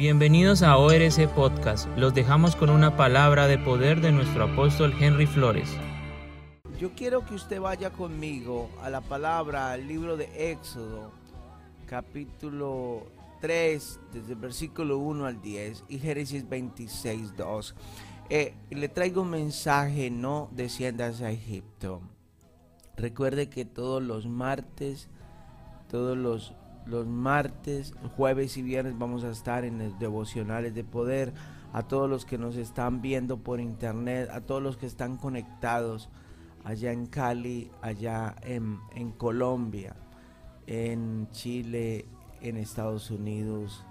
Bienvenidos a ORC Podcast. Los dejamos con una palabra de poder de nuestro apóstol Henry Flores. Yo quiero que usted vaya conmigo a la palabra, al libro de Éxodo, capítulo 3, desde el versículo 1 al 10 y Génesis 26, 2. Eh, le traigo un mensaje, no desciendas a Egipto. Recuerde que todos los martes, todos los, los martes, jueves y viernes vamos a estar en los devocionales de poder. A todos los que nos están viendo por internet, a todos los que están conectados allá en Cali, allá en, Colombia, en Chile, en Estados Unidos.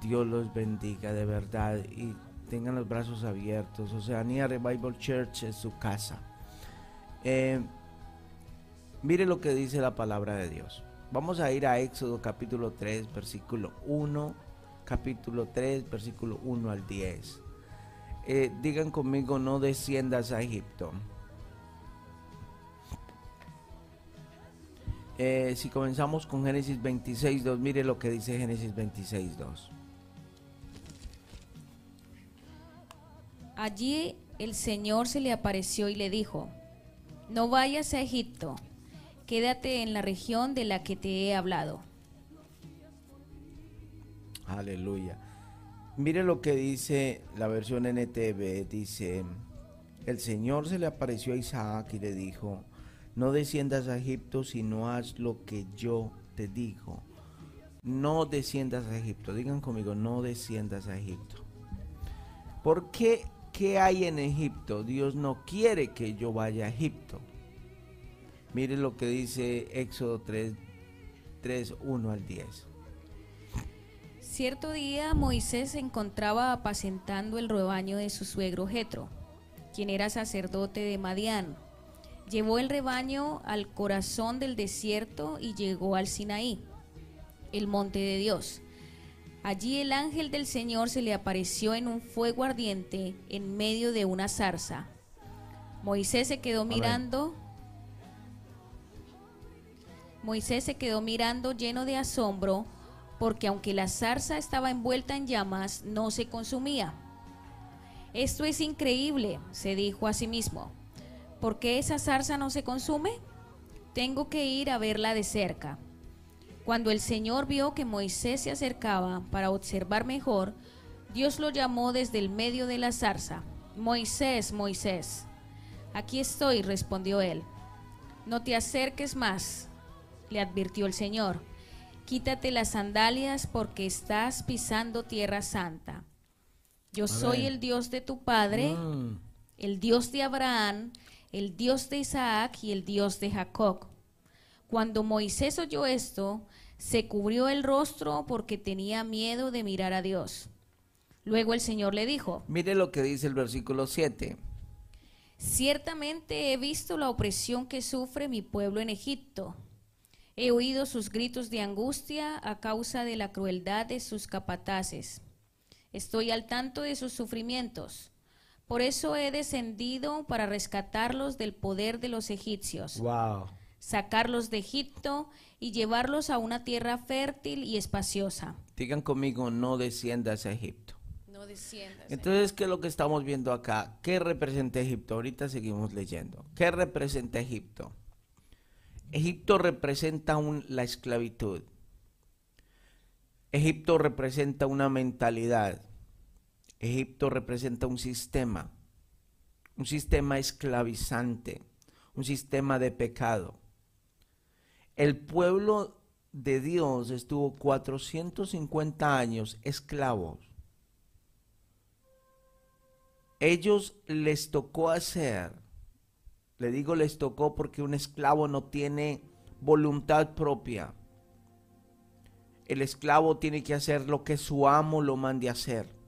Dios los bendiga de verdad y tengan los brazos abiertos. Oceanía Revival Church es su casa. Eh, mire lo que dice la palabra de Dios. Vamos a ir a Éxodo capítulo 3, versículo 1, capítulo 3, versículo 1 al 10. Eh, digan conmigo, no desciendas a Egipto. Eh, si comenzamos con Génesis 26, 2, mire lo que dice Génesis 26, 2. Allí el Señor se le apareció y le dijo, no vayas a Egipto, quédate en la región de la que te he hablado. Aleluya. Mire lo que dice la versión NTV, dice, el Señor se le apareció a Isaac y le dijo, no desciendas a Egipto, sino haz lo que yo te digo. No desciendas a Egipto. Digan conmigo, no desciendas a Egipto. ¿Por qué? ¿Qué hay en Egipto? Dios no quiere que yo vaya a Egipto. Mire lo que dice Éxodo 3, 3 1 al 10. Cierto día Moisés se encontraba apacentando el rebaño de su suegro Jetro, quien era sacerdote de Madián Llevó el rebaño al corazón del desierto y llegó al Sinaí, el monte de Dios. Allí el ángel del Señor se le apareció en un fuego ardiente en medio de una zarza. Moisés se quedó mirando. Moisés se quedó mirando lleno de asombro porque aunque la zarza estaba envuelta en llamas, no se consumía. Esto es increíble, se dijo a sí mismo. ¿Por qué esa zarza no se consume? Tengo que ir a verla de cerca. Cuando el Señor vio que Moisés se acercaba para observar mejor, Dios lo llamó desde el medio de la zarza. Moisés, Moisés. Aquí estoy, respondió él. No te acerques más, le advirtió el Señor. Quítate las sandalias porque estás pisando tierra santa. Yo soy el Dios de tu padre, mm. el Dios de Abraham, el Dios de Isaac y el Dios de Jacob. Cuando Moisés oyó esto, se cubrió el rostro porque tenía miedo de mirar a Dios. Luego el Señor le dijo, mire lo que dice el versículo 7. Ciertamente he visto la opresión que sufre mi pueblo en Egipto. He oído sus gritos de angustia a causa de la crueldad de sus capataces. Estoy al tanto de sus sufrimientos por eso he descendido para rescatarlos del poder de los egipcios. Sacarlos de Egipto y llevarlos a una tierra fértil y espaciosa. Digan conmigo, no desciendas a Egipto. No desciendas. Entonces, ¿qué es lo que estamos viendo acá? ¿Qué representa Egipto? Ahorita seguimos leyendo. ¿Qué representa Egipto? Egipto representa la esclavitud. Egipto representa una mentalidad. Egipto representa un sistema, un sistema esclavizante, un sistema de pecado. El pueblo de Dios estuvo 450 años esclavos. Ellos les tocó hacer, le digo les tocó porque un esclavo no tiene voluntad propia. El esclavo tiene que hacer lo que su amo lo mande a hacer.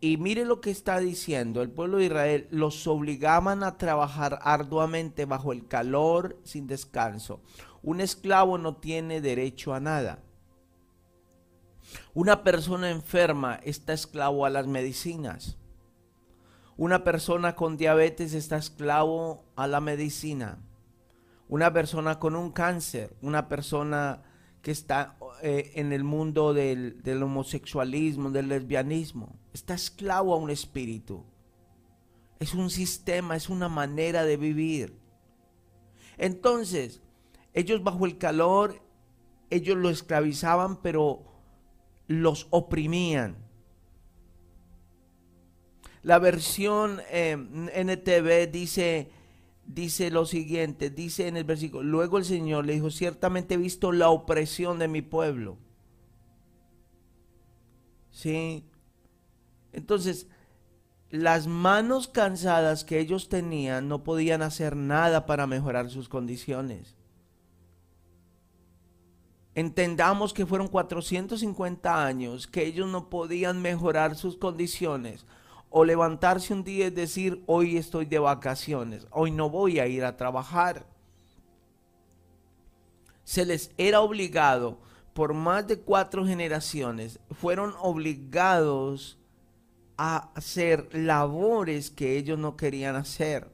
Y mire lo que está diciendo, el pueblo de Israel los obligaban a trabajar arduamente bajo el calor sin descanso. Un esclavo no tiene derecho a nada. Una persona enferma está esclavo a las medicinas. Una persona con diabetes está esclavo a la medicina. Una persona con un cáncer, una persona que está eh, en el mundo del, del homosexualismo, del lesbianismo. Está esclavo a un espíritu. Es un sistema, es una manera de vivir. Entonces, ellos bajo el calor, ellos lo esclavizaban, pero los oprimían. La versión eh, NTV dice, dice lo siguiente, dice en el versículo, luego el Señor le dijo, ciertamente he visto la opresión de mi pueblo. ¿Sí? Entonces, las manos cansadas que ellos tenían no podían hacer nada para mejorar sus condiciones. Entendamos que fueron 450 años que ellos no podían mejorar sus condiciones o levantarse un día y decir, hoy estoy de vacaciones, hoy no voy a ir a trabajar. Se les era obligado, por más de cuatro generaciones, fueron obligados a hacer labores que ellos no querían hacer.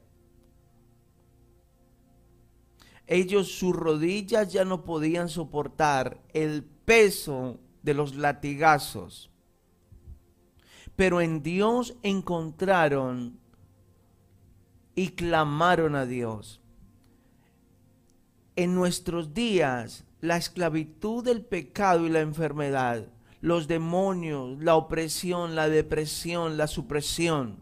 Ellos sus rodillas ya no podían soportar el peso de los latigazos pero en Dios encontraron y clamaron a Dios. En nuestros días, la esclavitud del pecado y la enfermedad, los demonios, la opresión, la depresión, la supresión.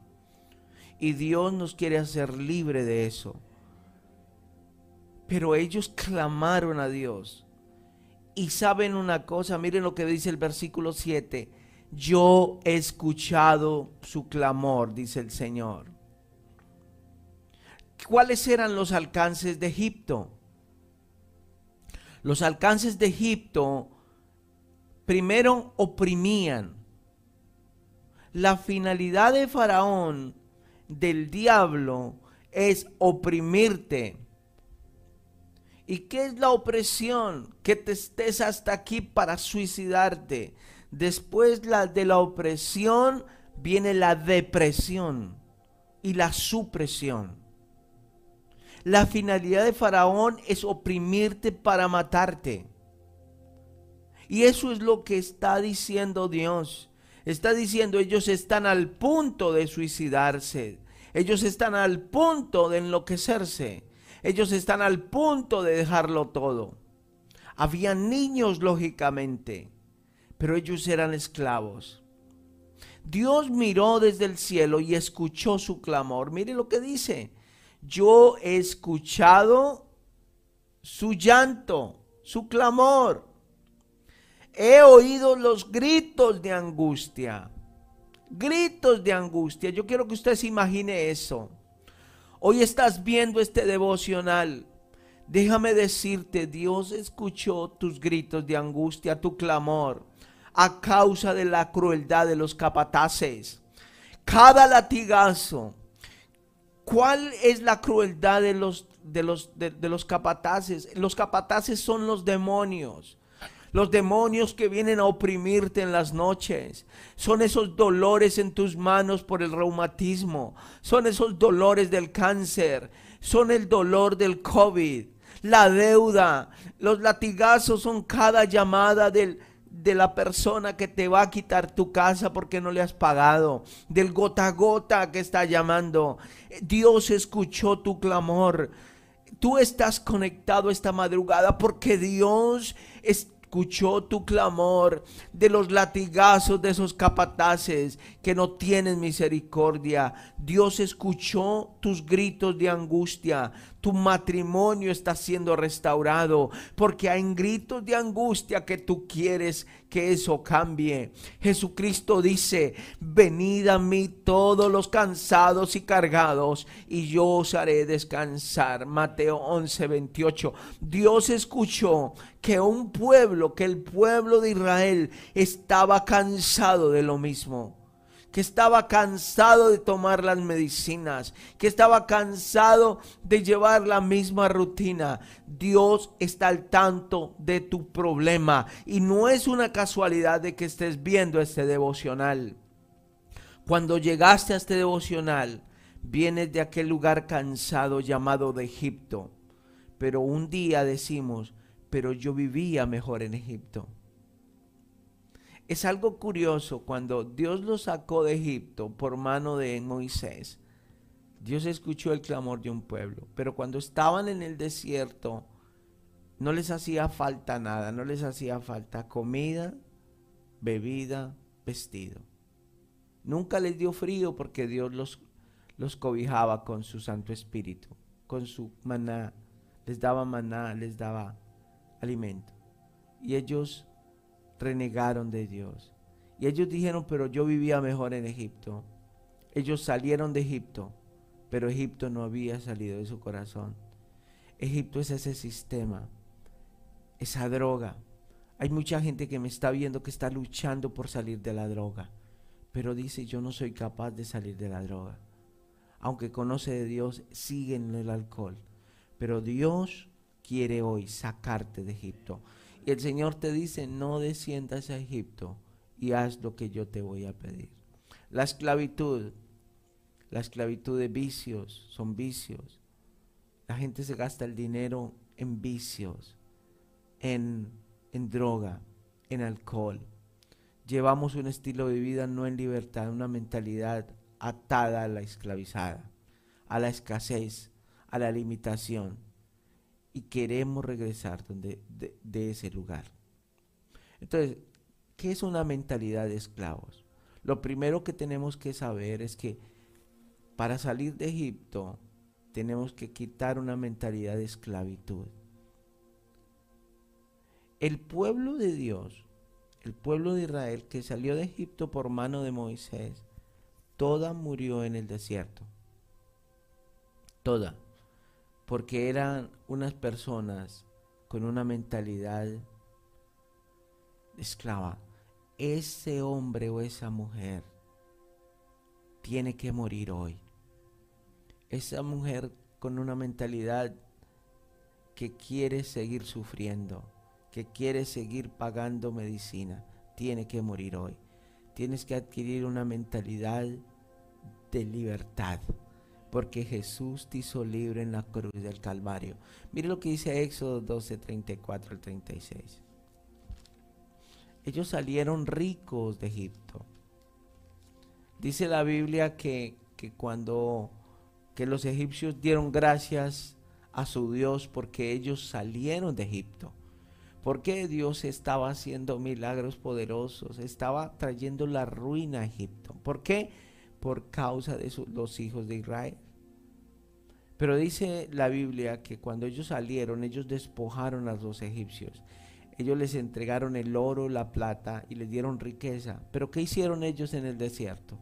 Y Dios nos quiere hacer libre de eso. Pero ellos clamaron a Dios. Y saben una cosa, miren lo que dice el versículo 7 yo he escuchado su clamor, dice el Señor. ¿Cuáles eran los alcances de Egipto? Los alcances de Egipto primero oprimían. La finalidad de Faraón, del diablo, es oprimirte. ¿Y qué es la opresión? Que te estés hasta aquí para suicidarte Después de la opresión viene la depresión y la supresión. La finalidad de Faraón es oprimirte para matarte. Y eso es lo que está diciendo Dios. Está diciendo ellos están al punto de suicidarse. Ellos están al punto de enloquecerse. Ellos están al punto de dejarlo todo. Había niños, lógicamente pero ellos eran esclavos. Dios miró desde el cielo y escuchó su clamor. Mire lo que dice. Yo he escuchado su llanto, su clamor. He oído los gritos de angustia. Gritos de angustia. Yo quiero que usted se imagine eso. Hoy estás viendo este devocional. Déjame decirte, Dios escuchó tus gritos de angustia, tu clamor a causa de la crueldad de los capataces. Cada latigazo. ¿Cuál es la crueldad de los, de los, de, los capataces? Los capataces son los demonios. Los demonios que vienen a oprimirte en las noches. Son esos dolores en tus manos por el reumatismo. Son esos dolores del cáncer. Son el dolor del COVID. La deuda. Los latigazos son cada llamada del, de la persona que te va a quitar tu casa porque no le has pagado, del gota a gota que está llamando. Dios escuchó tu clamor. Tú estás conectado esta madrugada porque Dios escuchó tu clamor de los latigazos de esos capataces que no tienen misericordia. Dios escuchó tus gritos de angustia tu matrimonio está siendo restaurado, porque hay gritos de angustia que tú quieres que eso cambie. Jesucristo dice, venid a mí todos los cansados y cargados, y yo os haré descansar. Mateo 11, 28. Dios escuchó que un pueblo, que el pueblo de Israel estaba cansado de lo mismo que estaba cansado de tomar las medicinas, que estaba cansado de llevar la misma rutina. Dios está al tanto de tu problema y no es una casualidad de que estés viendo este devocional. Cuando llegaste a este devocional, vienes de aquel lugar cansado llamado de Egipto. Pero un día decimos, pero yo vivía mejor en Egipto. Es algo curioso cuando Dios los sacó de Egipto por mano de Moisés. Dios escuchó el clamor de un pueblo, pero cuando estaban en el desierto no les hacía falta nada, no les hacía falta comida, bebida, vestido. Nunca les dio frío porque Dios los, los cobijaba con su Santo Espíritu, con su maná, les daba maná, les daba alimento. Y ellos renegaron de Dios. Y ellos dijeron, pero yo vivía mejor en Egipto. Ellos salieron de Egipto, pero Egipto no había salido de su corazón. Egipto es ese sistema, esa droga. Hay mucha gente que me está viendo que está luchando por salir de la droga, pero dice, yo no soy capaz de salir de la droga. Aunque conoce de Dios, sigue en el alcohol. Pero Dios quiere hoy sacarte de Egipto. Y el Señor te dice, no desciendas a Egipto y haz lo que yo te voy a pedir. La esclavitud, la esclavitud de vicios, son vicios. La gente se gasta el dinero en vicios, en, en droga, en alcohol. Llevamos un estilo de vida no en libertad, una mentalidad atada a la esclavizada, a la escasez, a la limitación y queremos regresar donde, de, ese lugar. Entonces, ¿qué es una mentalidad de esclavos? Lo primero que tenemos que saber es que para salir de Egipto tenemos que quitar una mentalidad de esclavitud. El pueblo de Dios, el pueblo de Israel que salió de Egipto por mano de Moisés, toda murió en el desierto. Toda porque eran unas personas con una mentalidad esclava. Ese hombre o esa mujer tiene que morir hoy. Esa mujer con una mentalidad que quiere seguir sufriendo, que quiere seguir pagando medicina, tiene que morir hoy. Tienes que adquirir una mentalidad de libertad porque Jesús te hizo libre en la cruz del Calvario. Mire lo que dice Éxodo 12, 34 al 36. Ellos salieron ricos de Egipto. Dice la Biblia que, que cuando que los egipcios dieron gracias a su Dios porque ellos salieron de Egipto. Porque Dios estaba haciendo milagros poderosos, estaba trayendo la ruina a Egipto. ¿Por qué? Por causa de los hijos de Israel. Pero dice la Biblia que cuando ellos salieron, ellos despojaron a los egipcios. Ellos les entregaron el oro, la plata y les dieron riqueza. Pero ¿qué hicieron ellos en el desierto?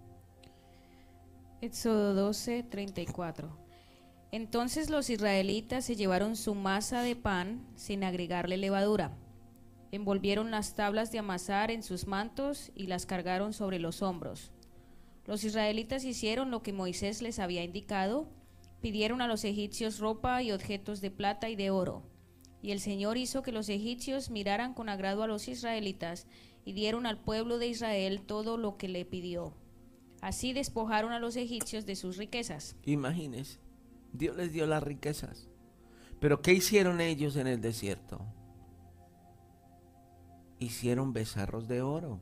Éxodo 12, 34. Entonces los israelitas se llevaron su masa de pan sin agregarle levadura. Envolvieron las tablas de amasar en sus mantos y las cargaron sobre los hombros. Los israelitas hicieron lo que Moisés les había indicado pidieron a los egipcios ropa y objetos de plata y de oro. Y el Señor hizo que los egipcios miraran con agrado a los israelitas y dieron al pueblo de Israel todo lo que le pidió. Así despojaron a los egipcios de sus riquezas. Imagínense, Dios les dio las riquezas. Pero ¿qué hicieron ellos en el desierto? Hicieron becerros de oro.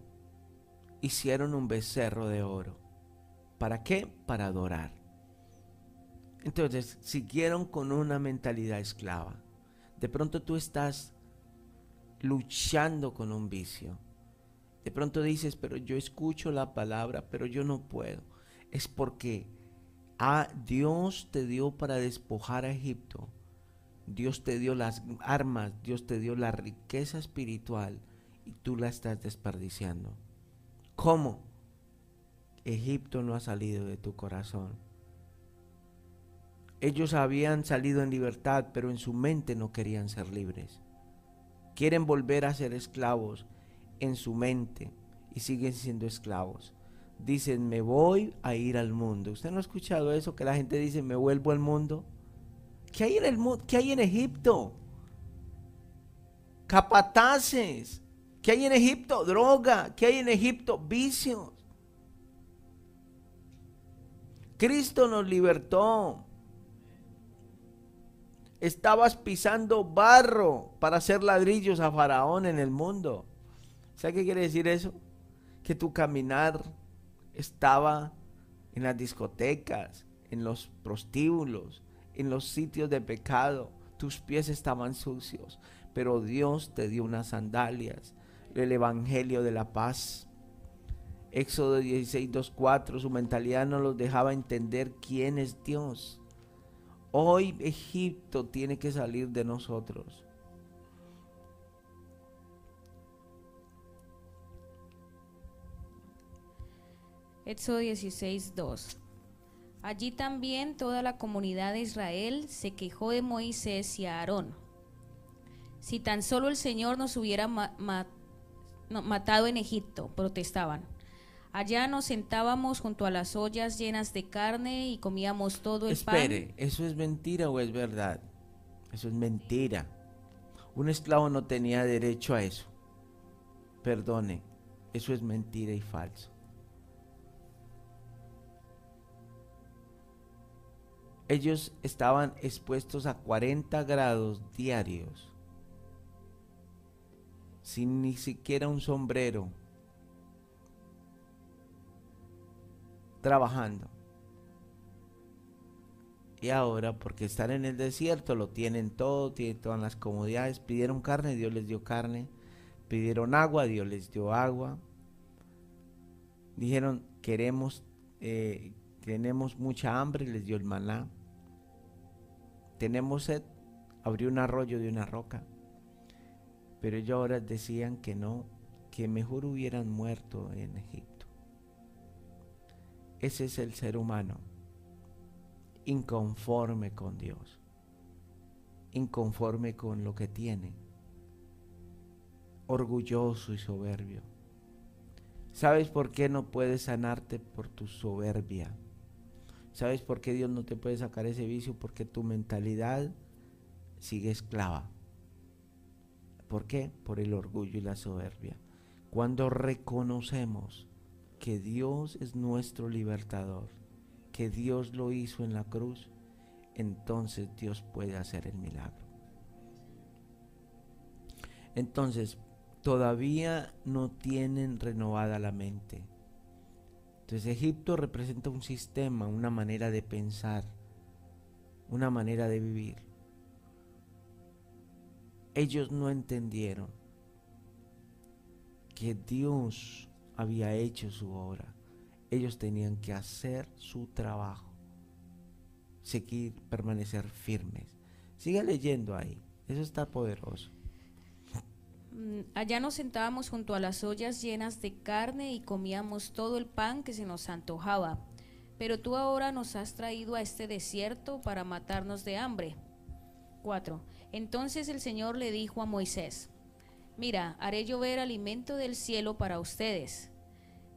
Hicieron un becerro de oro. ¿Para qué? Para adorar. Entonces, siguieron con una mentalidad esclava. De pronto tú estás luchando con un vicio. De pronto dices, pero yo escucho la palabra, pero yo no puedo. Es porque ah, Dios te dio para despojar a Egipto. Dios te dio las armas, Dios te dio la riqueza espiritual y tú la estás desperdiciando. ¿Cómo? Egipto no ha salido de tu corazón. Ellos habían salido en libertad, pero en su mente no querían ser libres. Quieren volver a ser esclavos en su mente y siguen siendo esclavos. Dicen, me voy a ir al mundo. ¿Usted no ha escuchado eso? Que la gente dice, me vuelvo al mundo. ¿Qué hay en el mundo? ¿Qué hay en Egipto? Capataces. ¿Qué hay en Egipto? Droga. ¿Qué hay en Egipto? Vicios. Cristo nos libertó estabas pisando barro para hacer ladrillos a Faraón en el mundo. ¿Sabe qué quiere decir eso? que tu caminar estaba en las discotecas, en los prostíbulos, en los sitios de pecado. Tus pies estaban sucios, pero Dios te dio unas sandalias, el Evangelio de la paz. Éxodo 16, 2, 4, su mentalidad no los dejaba entender quién es Dios. Hoy Egipto tiene que salir de nosotros. Éxodo 16, 2. Allí también toda la comunidad de Israel se quejó de Moisés y Aarón. Si tan solo el Señor nos hubiera matado en Egipto, protestaban. Allá nos sentábamos junto a las ollas llenas de carne y comíamos todo el pan. Espere, ¿eso es mentira o es verdad? Eso es mentira. Un esclavo no tenía derecho a eso. Perdone, eso es mentira y falso. Ellos estaban expuestos a 40 grados diarios, sin ni siquiera un sombrero, trabajando. Y ahora, porque están en el desierto, lo tienen todo, tienen todas las comodidades. Pidieron carne, Dios les dio carne. Pidieron agua, Dios les dio agua. Dijeron, queremos, eh, tenemos mucha hambre, les dio el maná tenemos sed, abrió un arroyo de una roca. Pero ellos ahora decían que no, que mejor hubieran muerto en Egipto. Ese es el ser humano, inconforme con Dios, inconforme con lo que tiene, orgulloso y soberbio. ¿Sabes por qué no puedes sanarte por tu soberbia? ¿Sabes por qué Dios no te puede sacar ese vicio? Porque tu mentalidad sigue esclava. ¿Por qué? Por el orgullo y la soberbia. Cuando reconocemos que Dios es nuestro libertador, que Dios lo hizo en la cruz, entonces Dios puede hacer el milagro. Entonces, todavía no tienen renovada la mente. Entonces Egipto representa un sistema, una manera de pensar, una manera de vivir. Ellos no entendieron que Dios había hecho su obra. Ellos tenían que hacer su trabajo, seguir, permanecer firmes. Siga leyendo ahí, eso está poderoso. Mm, allá nos sentábamos junto a las ollas llenas de carne y comíamos todo el pan que se nos antojaba. Pero tú ahora nos has traído a este desierto para matarnos de hambre. 4. Entonces el Señor le dijo a Moisés, Mira, haré llover alimento del cielo para ustedes.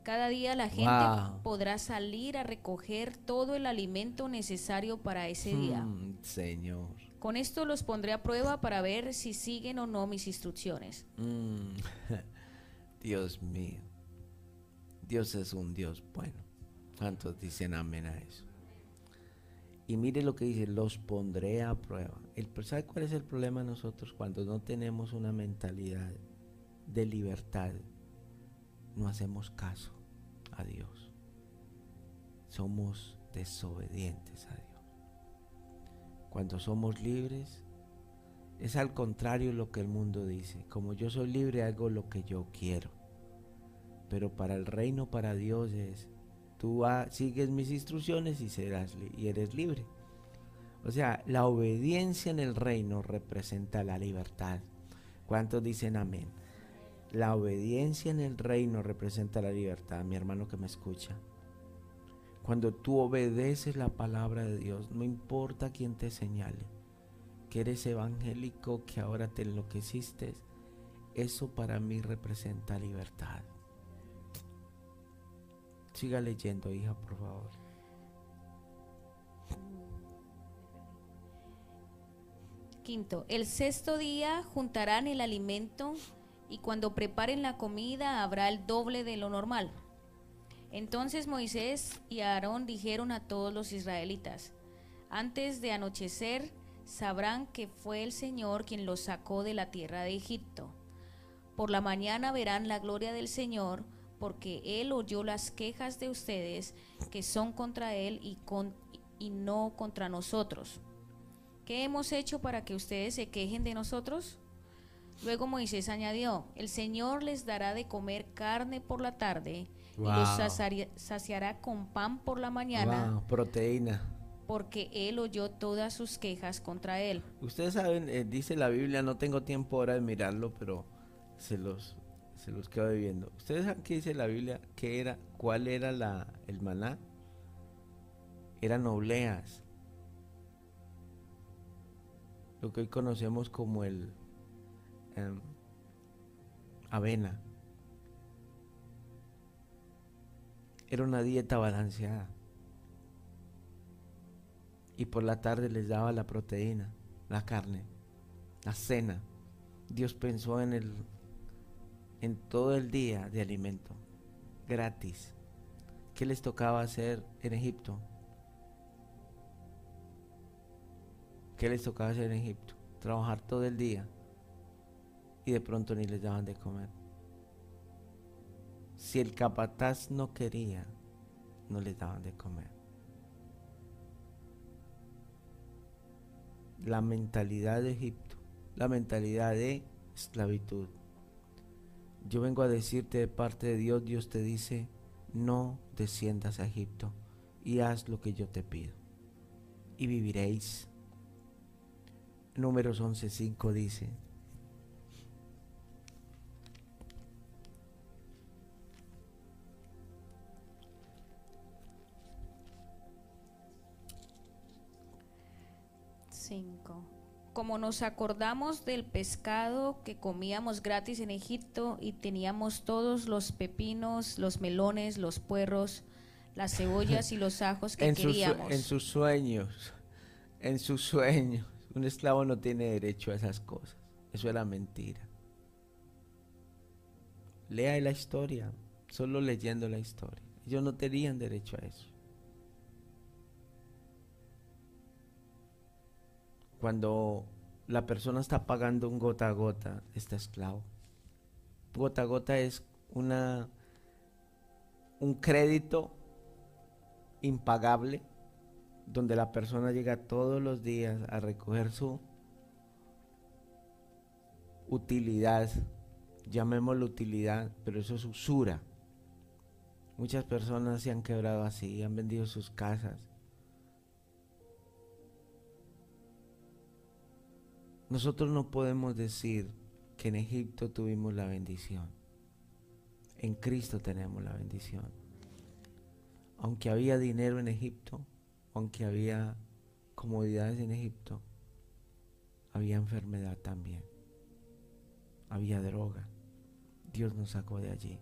Cada día la gente podrá salir a recoger todo el alimento necesario para ese día. Hmm, señor. Con esto los pondré a prueba para ver si siguen o no mis instrucciones. Mm, Dios mío. Dios es un Dios bueno. ¿Cuántos dicen amén a eso? Y mire lo que dice, los pondré a prueba. El, ¿Sabe cuál es el problema de nosotros cuando no tenemos una mentalidad de libertad? No hacemos caso a Dios. Somos desobedientes a Dios. Cuando somos libres, es al contrario lo que el mundo dice. Como yo soy libre, hago lo que yo quiero. Pero para el reino, para Dios es, tú sigues mis instrucciones y, y eres libre. O sea, la obediencia en el reino representa la libertad. ¿Cuántos dicen amén? La obediencia en el reino representa la libertad, mi hermano que me escucha. Cuando tú obedeces la palabra de Dios, no importa quién te señale, que eres evangélico, que ahora te enloqueciste, eso para mí representa libertad. Siga leyendo, hija, por favor. Quinto, el sexto día juntarán el alimento y cuando preparen la comida habrá el doble de lo normal. Entonces Moisés y Aarón dijeron a todos los israelitas, antes de anochecer sabrán que fue el Señor quien los sacó de la tierra de Egipto. Por la mañana verán la gloria del Señor, porque él oyó las quejas de ustedes que son contra él y, con, y no contra nosotros. ¿Qué hemos hecho para que ustedes se quejen de nosotros? Luego Moisés añadió, el Señor les dará de comer carne por la tarde y los saciará con pan por la mañana, Wow, proteína. porque él oyó todas sus quejas contra él. Ustedes saben, eh, dice la Biblia, no tengo tiempo ahora de mirarlo, pero se los, se los quedo viendo. ¿Ustedes saben qué dice la Biblia? ¿Qué era? ¿Cuál era la, el maná? Eran obleas. Lo que hoy conocemos como el em, avena. Era una dieta balanceada. Y por la tarde les daba la proteína, la carne, la cena. Dios pensó en el en todo el día de alimento gratis. ¿Qué les tocaba hacer en Egipto? ¿Qué les tocaba hacer en Egipto? Trabajar todo el día y de pronto ni les daban de comer. Si el capataz no quería, no les daban de comer. La mentalidad de Egipto, la mentalidad de esclavitud. Yo vengo a decirte de parte de Dios, Dios te dice, no desciendas a Egipto y haz lo que yo te pido y viviréis. Números 11.5 dice, Como nos acordamos del pescado que comíamos gratis en Egipto y teníamos todos los pepinos, los melones, los puerros, las cebollas y los ajos que en queríamos. en sus sueños, en sus sueños, un esclavo no tiene derecho a esas cosas. Eso era mentira. Lea la historia, solo leyendo la historia. Ellos no tenían derecho a eso. Cuando la persona está pagando un gota a gota, está esclavo. Gota a gota es una un crédito impagable donde la persona llega todos los días a recoger su utilidad, llamémoslo utilidad, pero eso es usura. Muchas personas se han quebrado así, han vendido sus casas. Nosotros no podemos decir que en Egipto tuvimos la bendición. En Cristo tenemos la bendición. Aunque había dinero en Egipto, aunque había comodidades en Egipto, había enfermedad también. Había droga. Dios nos sacó de allí.